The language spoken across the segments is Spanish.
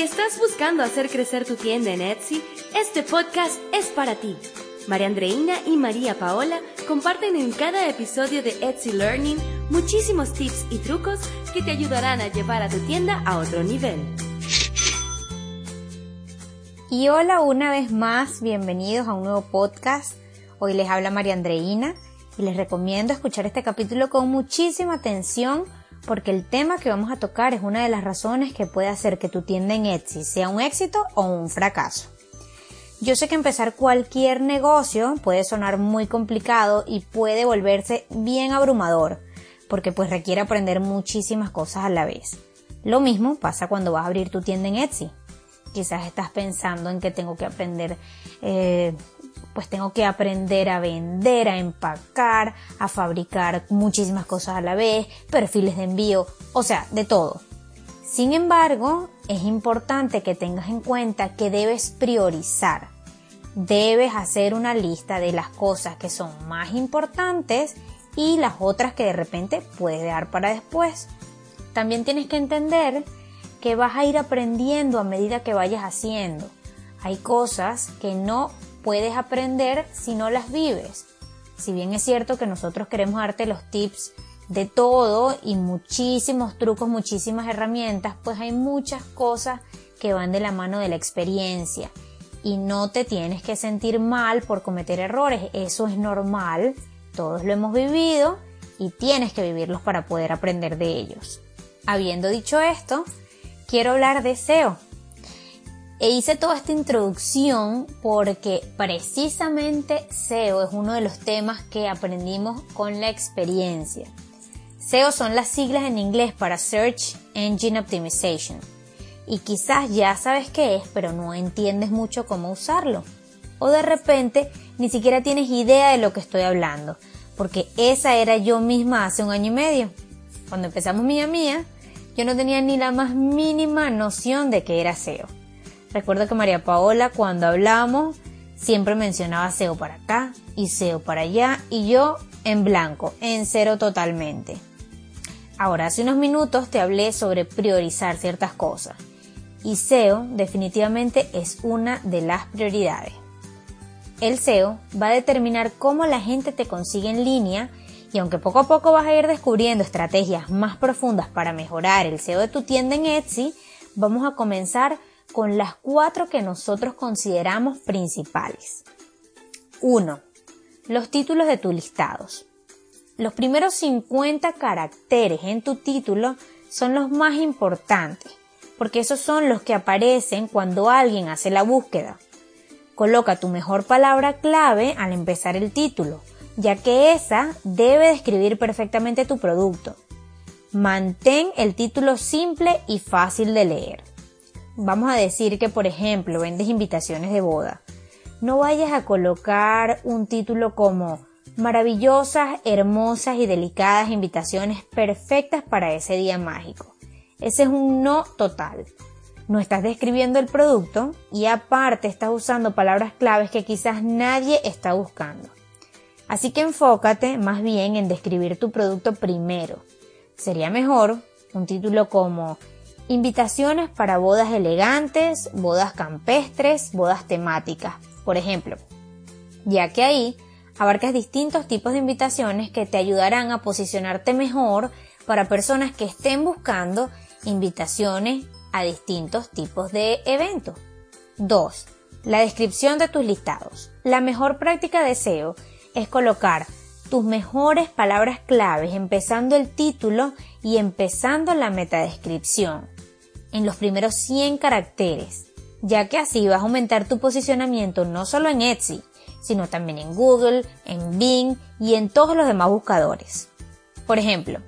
Si estás buscando hacer crecer tu tienda en Etsy, este podcast es para ti. María Andreina y María Paola comparten en cada episodio de Etsy Learning muchísimos tips y trucos que te ayudarán a llevar a tu tienda a otro nivel. Y hola una vez más, bienvenidos a un nuevo podcast. Hoy les habla María Andreina y les recomiendo escuchar este capítulo con muchísima atención porque el tema que vamos a tocar es una de las razones que puede hacer que tu tienda en Etsy sea un éxito o un fracaso. Yo sé que empezar cualquier negocio puede sonar muy complicado y puede volverse bien abrumador, porque pues requiere aprender muchísimas cosas a la vez. Lo mismo pasa cuando vas a abrir tu tienda en Etsy. Quizás estás pensando en que tengo que aprender eh, pues tengo que aprender a vender, a empacar, a fabricar muchísimas cosas a la vez, perfiles de envío, o sea, de todo. Sin embargo, es importante que tengas en cuenta que debes priorizar. Debes hacer una lista de las cosas que son más importantes y las otras que de repente puedes dejar para después. También tienes que entender que vas a ir aprendiendo a medida que vayas haciendo. Hay cosas que no puedes aprender si no las vives. Si bien es cierto que nosotros queremos darte los tips de todo y muchísimos trucos, muchísimas herramientas, pues hay muchas cosas que van de la mano de la experiencia y no te tienes que sentir mal por cometer errores, eso es normal, todos lo hemos vivido y tienes que vivirlos para poder aprender de ellos. Habiendo dicho esto, quiero hablar de SEO, e hice toda esta introducción porque precisamente SEO es uno de los temas que aprendimos con la experiencia. SEO son las siglas en inglés para Search Engine Optimization. Y quizás ya sabes qué es, pero no entiendes mucho cómo usarlo. O de repente ni siquiera tienes idea de lo que estoy hablando, porque esa era yo misma hace un año y medio. Cuando empezamos Mía Mía, yo no tenía ni la más mínima noción de qué era SEO. Recuerdo que María Paola cuando hablamos siempre mencionaba SEO para acá y SEO para allá y yo en blanco, en cero totalmente. Ahora, hace unos minutos te hablé sobre priorizar ciertas cosas y SEO definitivamente es una de las prioridades. El SEO va a determinar cómo la gente te consigue en línea y aunque poco a poco vas a ir descubriendo estrategias más profundas para mejorar el SEO de tu tienda en Etsy, vamos a comenzar con las cuatro que nosotros consideramos principales. 1. Los títulos de tus listados. Los primeros 50 caracteres en tu título son los más importantes, porque esos son los que aparecen cuando alguien hace la búsqueda. Coloca tu mejor palabra clave al empezar el título, ya que esa debe describir perfectamente tu producto. Mantén el título simple y fácil de leer vamos a decir que, por ejemplo, vendes invitaciones de boda, no vayas a colocar un título como maravillosas, hermosas y delicadas invitaciones perfectas para ese día mágico. Ese es un no total. No estás describiendo el producto y aparte estás usando palabras claves que quizás nadie está buscando. Así que enfócate más bien en describir tu producto primero. Sería mejor un título como Invitaciones para bodas elegantes, bodas campestres, bodas temáticas, por ejemplo, ya que ahí abarcas distintos tipos de invitaciones que te ayudarán a posicionarte mejor para personas que estén buscando invitaciones a distintos tipos de eventos. 2. La descripción de tus listados. La mejor práctica de SEO es colocar tus mejores palabras claves empezando el título y empezando la metadescripción en los primeros 100 caracteres, ya que así vas a aumentar tu posicionamiento no solo en Etsy, sino también en Google, en Bing y en todos los demás buscadores. Por ejemplo,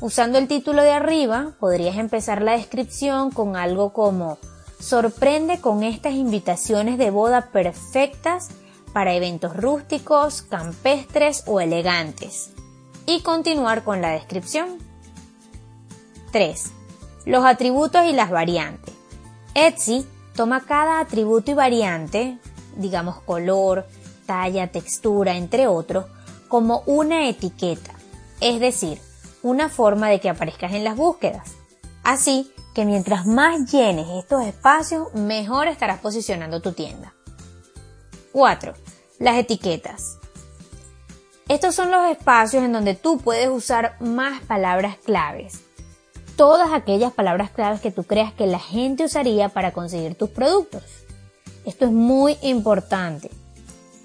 usando el título de arriba, podrías empezar la descripción con algo como sorprende con estas invitaciones de boda perfectas para eventos rústicos, campestres o elegantes. Y continuar con la descripción. 3 los atributos y las variantes. Etsy toma cada atributo y variante, digamos color, talla, textura, entre otros, como una etiqueta, es decir, una forma de que aparezcas en las búsquedas. Así que mientras más llenes estos espacios, mejor estarás posicionando tu tienda. 4. Las etiquetas. Estos son los espacios en donde tú puedes usar más palabras claves. Todas aquellas palabras claves que tú creas que la gente usaría para conseguir tus productos. Esto es muy importante.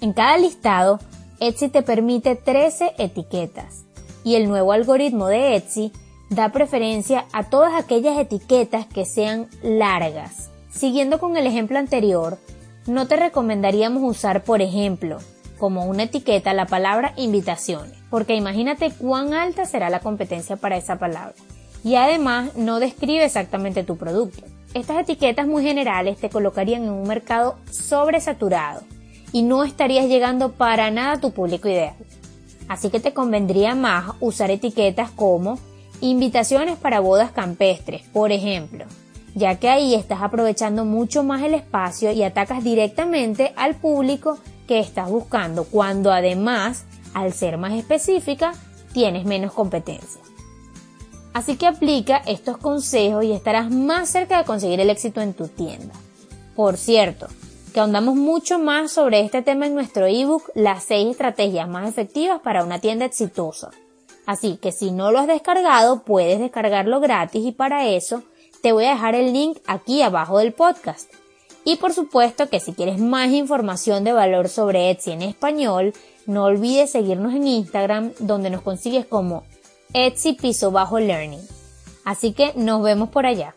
En cada listado, Etsy te permite 13 etiquetas y el nuevo algoritmo de Etsy da preferencia a todas aquellas etiquetas que sean largas. Siguiendo con el ejemplo anterior, no te recomendaríamos usar, por ejemplo, como una etiqueta la palabra invitaciones, porque imagínate cuán alta será la competencia para esa palabra. Y además no describe exactamente tu producto. Estas etiquetas muy generales te colocarían en un mercado sobresaturado y no estarías llegando para nada a tu público ideal. Así que te convendría más usar etiquetas como Invitaciones para bodas campestres, por ejemplo, ya que ahí estás aprovechando mucho más el espacio y atacas directamente al público que estás buscando, cuando además, al ser más específica, tienes menos competencia. Así que aplica estos consejos y estarás más cerca de conseguir el éxito en tu tienda. Por cierto, que ahondamos mucho más sobre este tema en nuestro ebook Las 6 estrategias más efectivas para una tienda exitosa. Así que si no lo has descargado, puedes descargarlo gratis y para eso te voy a dejar el link aquí abajo del podcast. Y por supuesto que si quieres más información de valor sobre Etsy en español, no olvides seguirnos en Instagram donde nos consigues como Etsy Piso Bajo Learning. Así que nos vemos por allá.